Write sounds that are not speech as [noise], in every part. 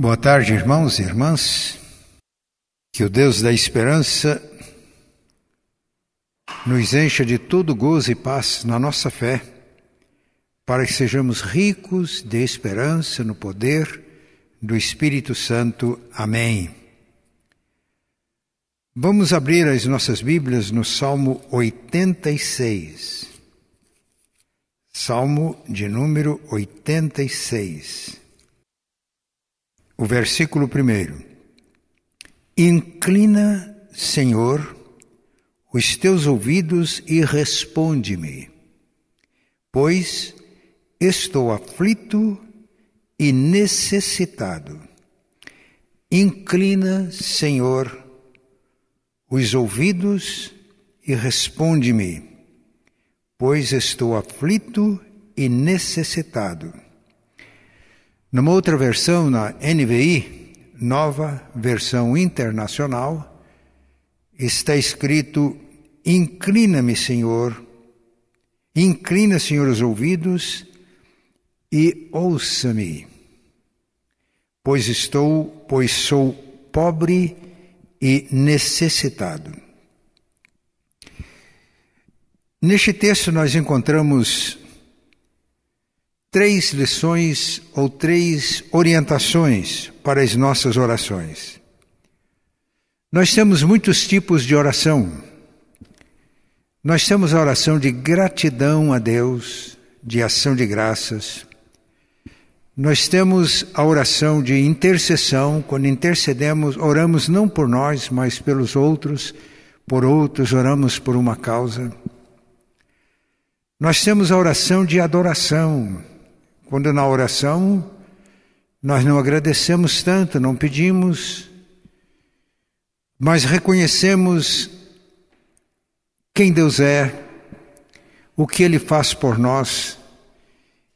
Boa tarde, irmãos e irmãs. Que o Deus da esperança nos encha de todo gozo e paz na nossa fé, para que sejamos ricos de esperança no poder do Espírito Santo. Amém. Vamos abrir as nossas Bíblias no Salmo 86. Salmo de número 86. O versículo primeiro. Inclina, Senhor, os teus ouvidos e responde-me, pois estou aflito e necessitado. Inclina, Senhor, os ouvidos e responde-me, pois estou aflito e necessitado. Numa outra versão, na NVI, nova versão internacional, está escrito: Inclina-me, Senhor, inclina, Senhor, os ouvidos e ouça-me, pois estou, pois sou pobre e necessitado. Neste texto nós encontramos três lições ou três orientações para as nossas orações. Nós temos muitos tipos de oração. Nós temos a oração de gratidão a Deus, de ação de graças. Nós temos a oração de intercessão, quando intercedemos, oramos não por nós, mas pelos outros, por outros, oramos por uma causa. Nós temos a oração de adoração, quando na oração nós não agradecemos tanto, não pedimos, mas reconhecemos quem Deus é, o que Ele faz por nós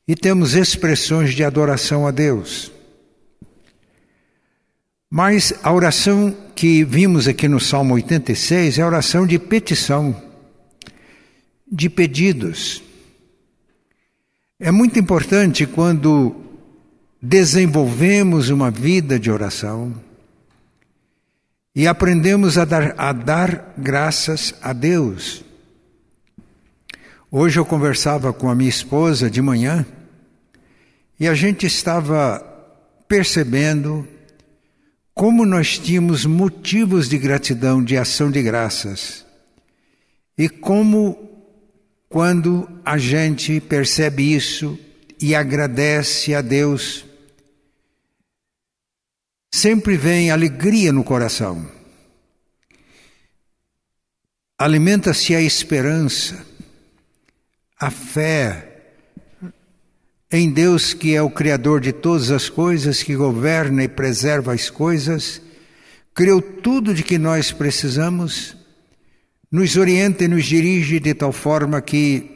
e temos expressões de adoração a Deus. Mas a oração que vimos aqui no Salmo 86 é a oração de petição, de pedidos. É muito importante quando desenvolvemos uma vida de oração e aprendemos a dar, a dar graças a Deus. Hoje eu conversava com a minha esposa de manhã e a gente estava percebendo como nós tínhamos motivos de gratidão, de ação de graças, e como, quando a gente percebe isso e agradece a Deus, sempre vem alegria no coração. Alimenta-se a esperança, a fé, em Deus que é o Criador de todas as coisas, que governa e preserva as coisas, criou tudo de que nós precisamos, nos orienta e nos dirige de tal forma que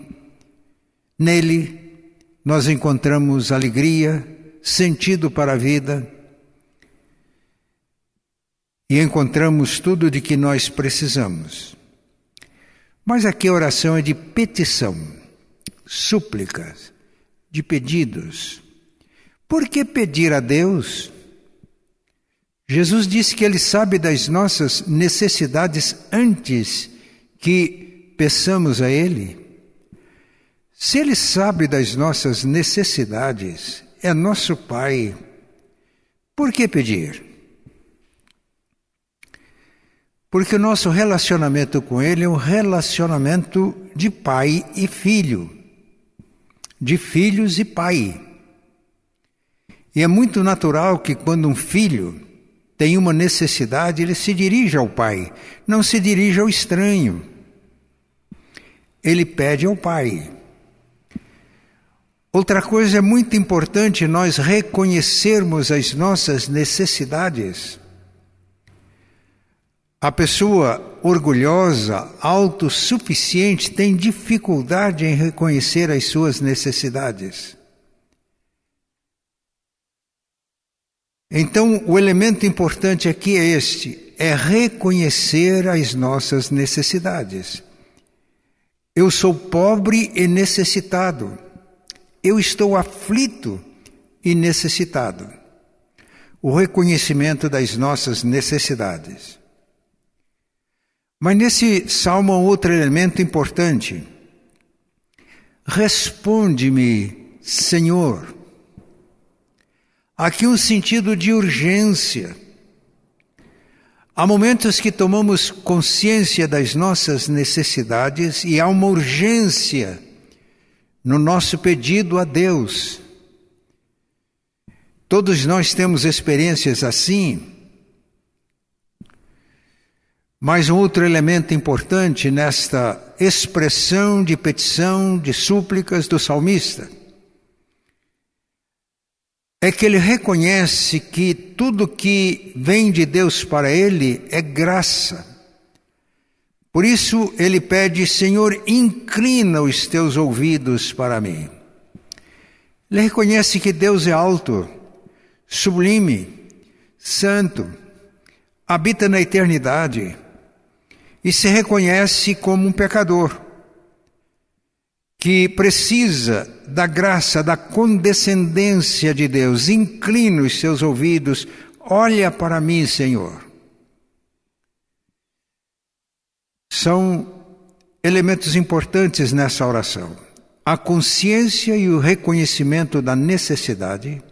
nele nós encontramos alegria, sentido para a vida e encontramos tudo de que nós precisamos. Mas aqui a oração é de petição, súplicas de pedidos. Por que pedir a Deus? Jesus disse que Ele sabe das nossas necessidades antes que peçamos a Ele. Se Ele sabe das nossas necessidades, é nosso Pai, por que pedir? Porque o nosso relacionamento com Ele é um relacionamento de pai e filho de filhos e pai. E é muito natural que quando um filho tem uma necessidade, ele se dirige ao pai, não se dirige ao estranho. Ele pede ao pai. Outra coisa é muito importante nós reconhecermos as nossas necessidades. A pessoa orgulhosa, autossuficiente, tem dificuldade em reconhecer as suas necessidades. Então, o elemento importante aqui é este: é reconhecer as nossas necessidades. Eu sou pobre e necessitado. Eu estou aflito e necessitado. o reconhecimento das nossas necessidades. Mas nesse salmo há outro elemento importante. Responde-me, Senhor. Aqui um sentido de urgência. Há momentos que tomamos consciência das nossas necessidades e há uma urgência no nosso pedido a Deus. Todos nós temos experiências assim. Mas um outro elemento importante nesta expressão de petição, de súplicas do salmista, é que ele reconhece que tudo que vem de Deus para ele é graça. Por isso ele pede, Senhor, inclina os teus ouvidos para mim. Ele reconhece que Deus é alto, sublime, santo, habita na eternidade e se reconhece como um pecador que precisa da graça, da condescendência de Deus, inclina os seus ouvidos, olha para mim, Senhor. São elementos importantes nessa oração. A consciência e o reconhecimento da necessidade,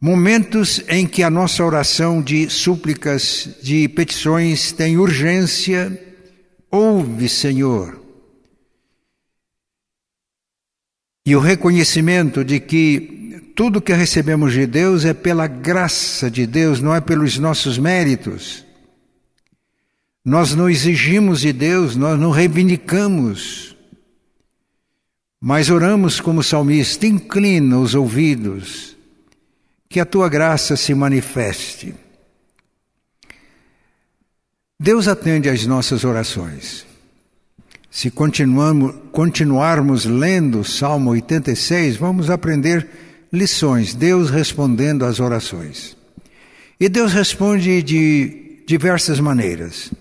momentos em que a nossa oração de súplicas, de petições tem urgência, ouve, Senhor E o reconhecimento de que tudo que recebemos de Deus é pela graça de Deus, não é pelos nossos méritos. Nós não exigimos de Deus, nós não reivindicamos, mas oramos como salmista, inclina os ouvidos, que a tua graça se manifeste. Deus atende às nossas orações. Se continuamos, continuarmos lendo Salmo 86, vamos aprender lições, Deus respondendo às orações. E Deus responde de diversas maneiras.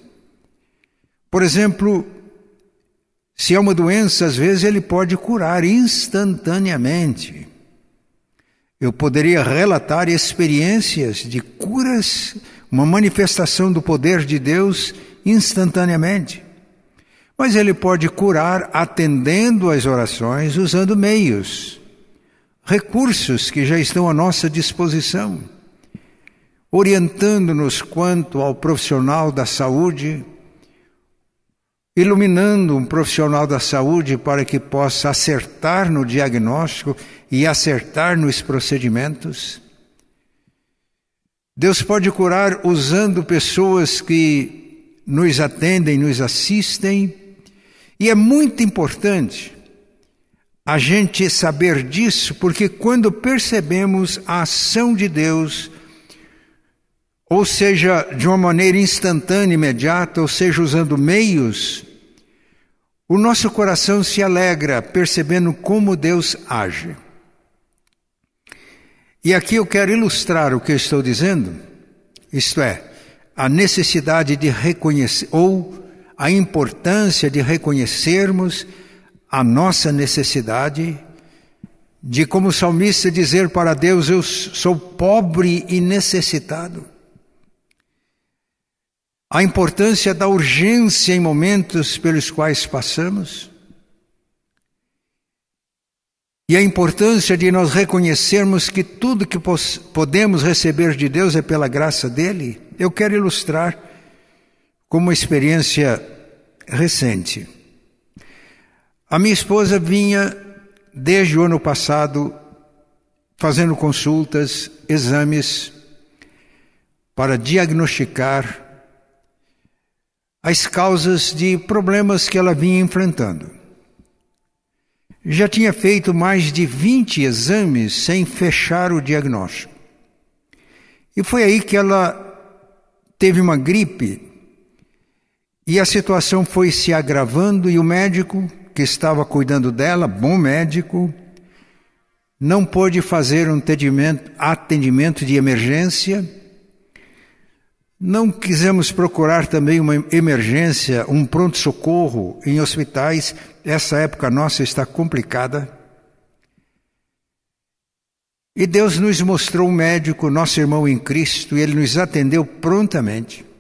Por exemplo, se é uma doença, às vezes ele pode curar instantaneamente. Eu poderia relatar experiências de curas, uma manifestação do poder de Deus instantaneamente. Mas ele pode curar atendendo às orações, usando meios, recursos que já estão à nossa disposição, orientando-nos quanto ao profissional da saúde, iluminando um profissional da saúde para que possa acertar no diagnóstico e acertar nos procedimentos. Deus pode curar usando pessoas que nos atendem, nos assistem, e é muito importante a gente saber disso, porque quando percebemos a ação de Deus, ou seja, de uma maneira instantânea, imediata, ou seja, usando meios, o nosso coração se alegra percebendo como Deus age. E aqui eu quero ilustrar o que eu estou dizendo, isto é, a necessidade de reconhecer, ou a importância de reconhecermos a nossa necessidade, de como salmista dizer para Deus: Eu sou pobre e necessitado. A importância da urgência em momentos pelos quais passamos. E a importância de nós reconhecermos que tudo que podemos receber de Deus é pela graça dele. Eu quero ilustrar como experiência recente. A minha esposa vinha desde o ano passado fazendo consultas, exames para diagnosticar as causas de problemas que ela vinha enfrentando. Já tinha feito mais de 20 exames sem fechar o diagnóstico. E foi aí que ela teve uma gripe e a situação foi se agravando e o médico que estava cuidando dela, bom médico, não pôde fazer um atendimento, atendimento de emergência. Não quisemos procurar também uma emergência, um pronto-socorro em hospitais. Essa época nossa está complicada. E Deus nos mostrou um médico, nosso irmão em Cristo, e ele nos atendeu prontamente.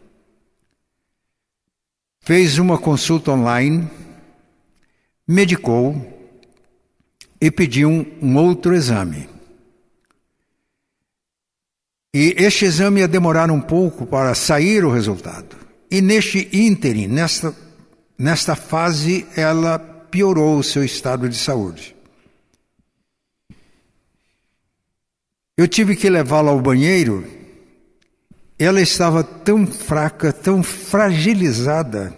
Fez uma consulta online, medicou e pediu um, um outro exame. E este exame ia demorar um pouco para sair o resultado. E neste ínterim, nesta, nesta fase, ela piorou o seu estado de saúde. Eu tive que levá-la ao banheiro. Ela estava tão fraca, tão fragilizada,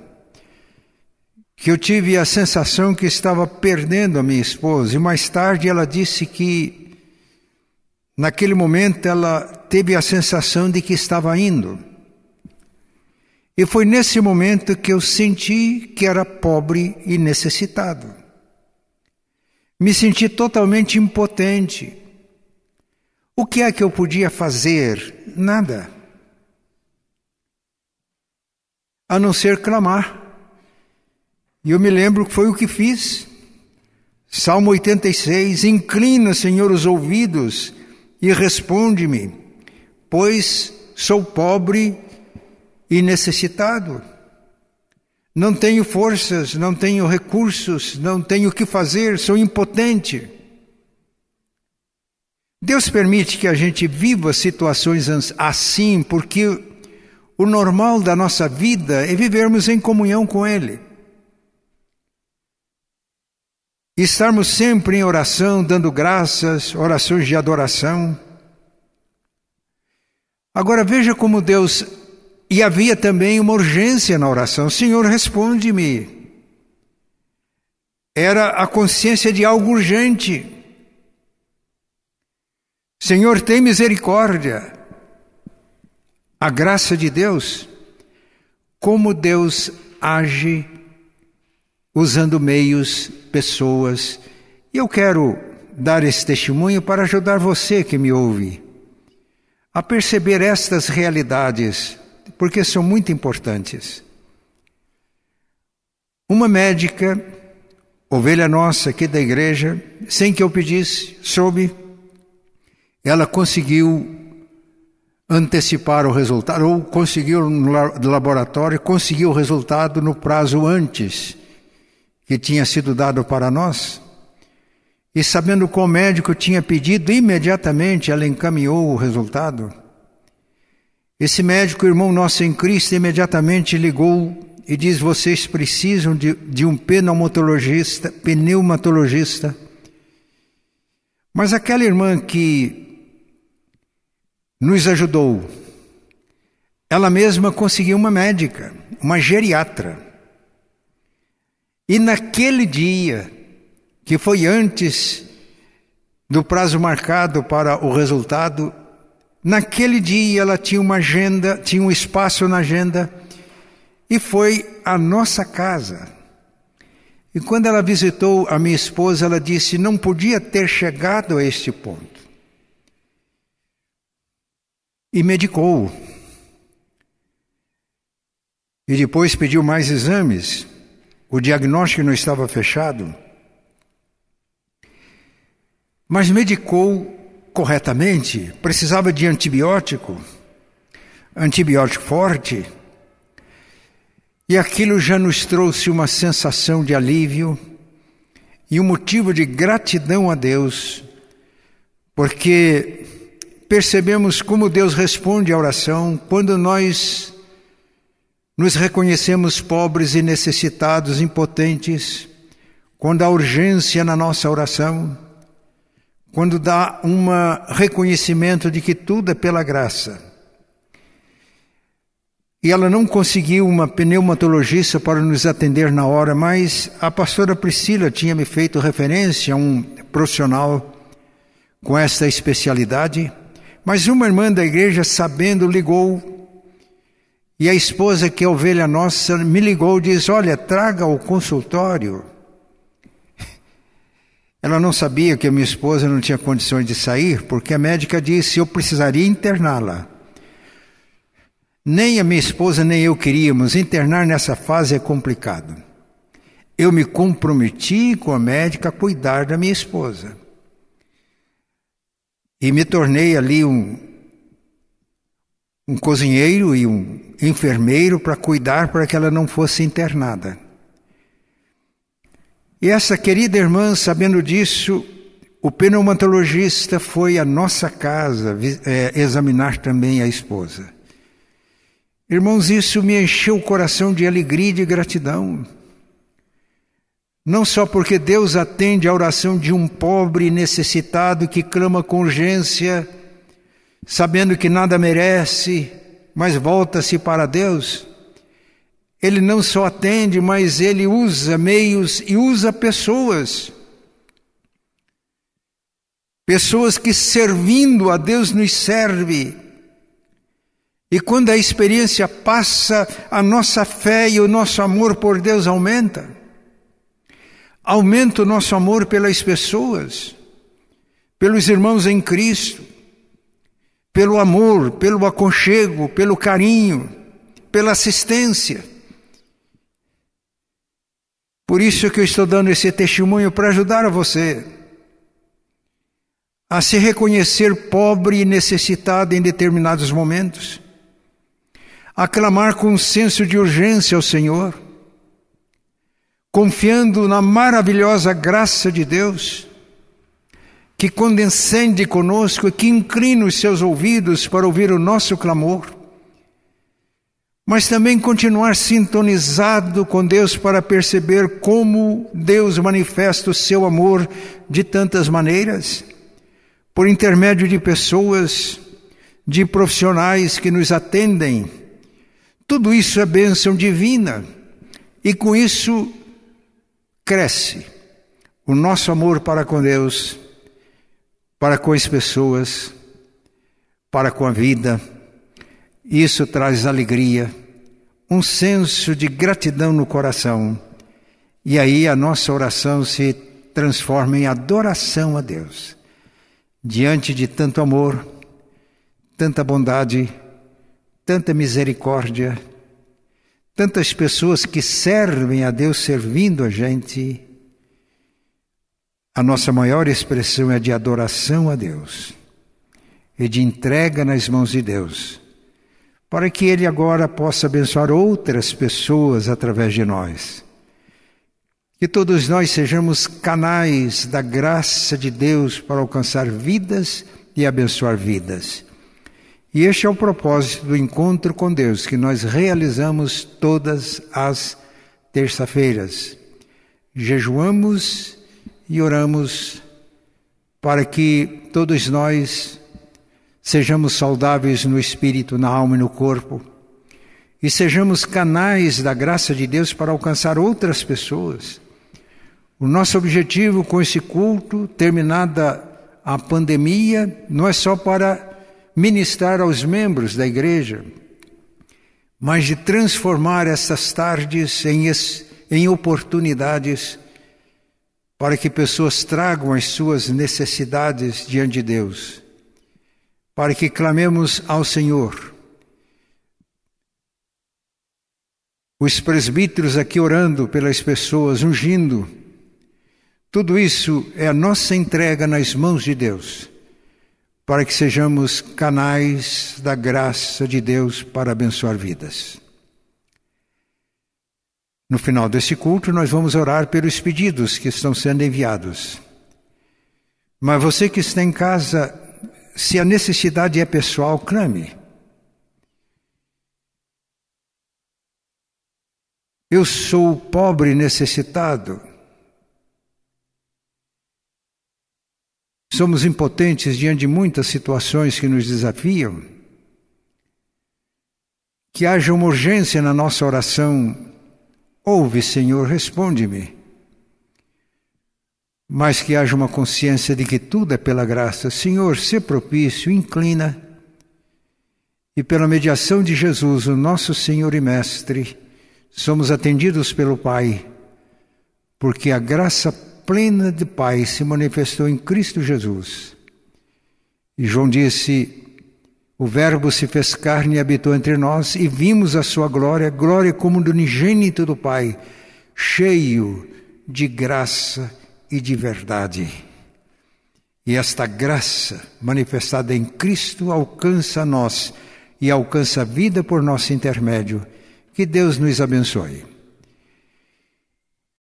que eu tive a sensação que estava perdendo a minha esposa. E mais tarde ela disse que Naquele momento ela teve a sensação de que estava indo. E foi nesse momento que eu senti que era pobre e necessitado. Me senti totalmente impotente. O que é que eu podia fazer? Nada. A não ser clamar. E eu me lembro que foi o que fiz. Salmo 86: Inclina, Senhor, os ouvidos e responde-me, pois sou pobre e necessitado. Não tenho forças, não tenho recursos, não tenho o que fazer, sou impotente. Deus permite que a gente viva situações assim, porque o normal da nossa vida é vivermos em comunhão com Ele. E estarmos sempre em oração, dando graças, orações de adoração. Agora veja como Deus. E havia também uma urgência na oração: Senhor, responde-me. Era a consciência de algo urgente. Senhor, tem misericórdia. A graça de Deus, como Deus age usando meios, pessoas. E eu quero dar esse testemunho para ajudar você que me ouve a perceber estas realidades, porque são muito importantes. Uma médica, ovelha nossa aqui da igreja, sem que eu pedisse, soube, ela conseguiu antecipar o resultado, ou conseguiu no laboratório, conseguiu o resultado no prazo antes que tinha sido dado para nós. E sabendo que o médico tinha pedido, imediatamente ela encaminhou o resultado. Esse médico, irmão nosso em Cristo, imediatamente ligou e diz: Vocês precisam de, de um pneumatologista, pneumatologista. Mas aquela irmã que nos ajudou, ela mesma conseguiu uma médica, uma geriatra. E naquele dia, que foi antes do prazo marcado para o resultado, naquele dia ela tinha uma agenda, tinha um espaço na agenda, e foi à nossa casa. E quando ela visitou a minha esposa, ela disse: não podia ter chegado a este ponto. E medicou. E depois pediu mais exames. O diagnóstico não estava fechado, mas medicou corretamente, precisava de antibiótico, antibiótico forte, e aquilo já nos trouxe uma sensação de alívio e um motivo de gratidão a Deus, porque percebemos como Deus responde à oração quando nós nos reconhecemos pobres e necessitados, impotentes, quando há urgência na nossa oração, quando dá um reconhecimento de que tudo é pela graça. E ela não conseguiu uma pneumatologista para nos atender na hora, mas a pastora Priscila tinha me feito referência a um profissional com esta especialidade. Mas uma irmã da igreja, sabendo, ligou e a esposa, que é ovelha nossa, me ligou e disse: Olha, traga ao consultório. [laughs] Ela não sabia que a minha esposa não tinha condições de sair, porque a médica disse: Eu precisaria interná-la. Nem a minha esposa nem eu queríamos. Internar nessa fase é complicado. Eu me comprometi com a médica a cuidar da minha esposa. E me tornei ali um, um cozinheiro e um enfermeiro para cuidar para que ela não fosse internada. E essa querida irmã, sabendo disso, o pneumatologista foi à nossa casa é, examinar também a esposa. Irmãos, isso me encheu o coração de alegria e de gratidão. Não só porque Deus atende a oração de um pobre necessitado que clama com urgência, sabendo que nada merece, mas volta-se para Deus. Ele não só atende, mas ele usa meios e usa pessoas. Pessoas que servindo a Deus nos serve. E quando a experiência passa, a nossa fé e o nosso amor por Deus aumenta. Aumenta o nosso amor pelas pessoas, pelos irmãos em Cristo, pelo amor, pelo aconchego, pelo carinho, pela assistência. Por isso que eu estou dando esse testemunho para ajudar a você a se reconhecer pobre e necessitado em determinados momentos, a clamar com um senso de urgência ao Senhor confiando na maravilhosa graça de Deus, que condescende conosco e que inclina os seus ouvidos para ouvir o nosso clamor, mas também continuar sintonizado com Deus para perceber como Deus manifesta o seu amor de tantas maneiras, por intermédio de pessoas, de profissionais que nos atendem. Tudo isso é bênção divina. E com isso cresce o nosso amor para com Deus, para com as pessoas, para com a vida. Isso traz alegria, um senso de gratidão no coração. E aí a nossa oração se transforma em adoração a Deus. Diante de tanto amor, tanta bondade, tanta misericórdia, tantas pessoas que servem a Deus servindo a gente, a nossa maior expressão é de adoração a Deus e de entrega nas mãos de Deus, para que Ele agora possa abençoar outras pessoas através de nós. Que todos nós sejamos canais da graça de Deus para alcançar vidas e abençoar vidas. E este é o propósito do encontro com Deus que nós realizamos todas as terça-feiras. Jejuamos e oramos para que todos nós sejamos saudáveis no espírito, na alma e no corpo e sejamos canais da graça de Deus para alcançar outras pessoas. O nosso objetivo com esse culto, terminada a pandemia, não é só para ministrar aos membros da igreja, mas de transformar essas tardes em, em oportunidades para que pessoas tragam as suas necessidades diante de Deus, para que clamemos ao Senhor. Os presbíteros aqui orando pelas pessoas, ungindo, tudo isso é a nossa entrega nas mãos de Deus para que sejamos canais da graça de Deus para abençoar vidas. No final desse culto, nós vamos orar pelos pedidos que estão sendo enviados. Mas você que está em casa, se a necessidade é pessoal, clame. Eu sou pobre necessitado. Somos impotentes diante de muitas situações que nos desafiam. Que haja uma urgência na nossa oração. Ouve, Senhor, responde-me. Mas que haja uma consciência de que tudo é pela graça. Senhor, se propício, inclina. E pela mediação de Jesus, o nosso Senhor e Mestre, somos atendidos pelo Pai, porque a graça plena de Pai se manifestou em Cristo Jesus. E João disse: O Verbo se fez carne e habitou entre nós, e vimos a sua glória, glória como do unigênito do Pai, cheio de graça e de verdade. E esta graça manifestada em Cristo alcança a nós e alcança a vida por nosso intermédio. Que Deus nos abençoe.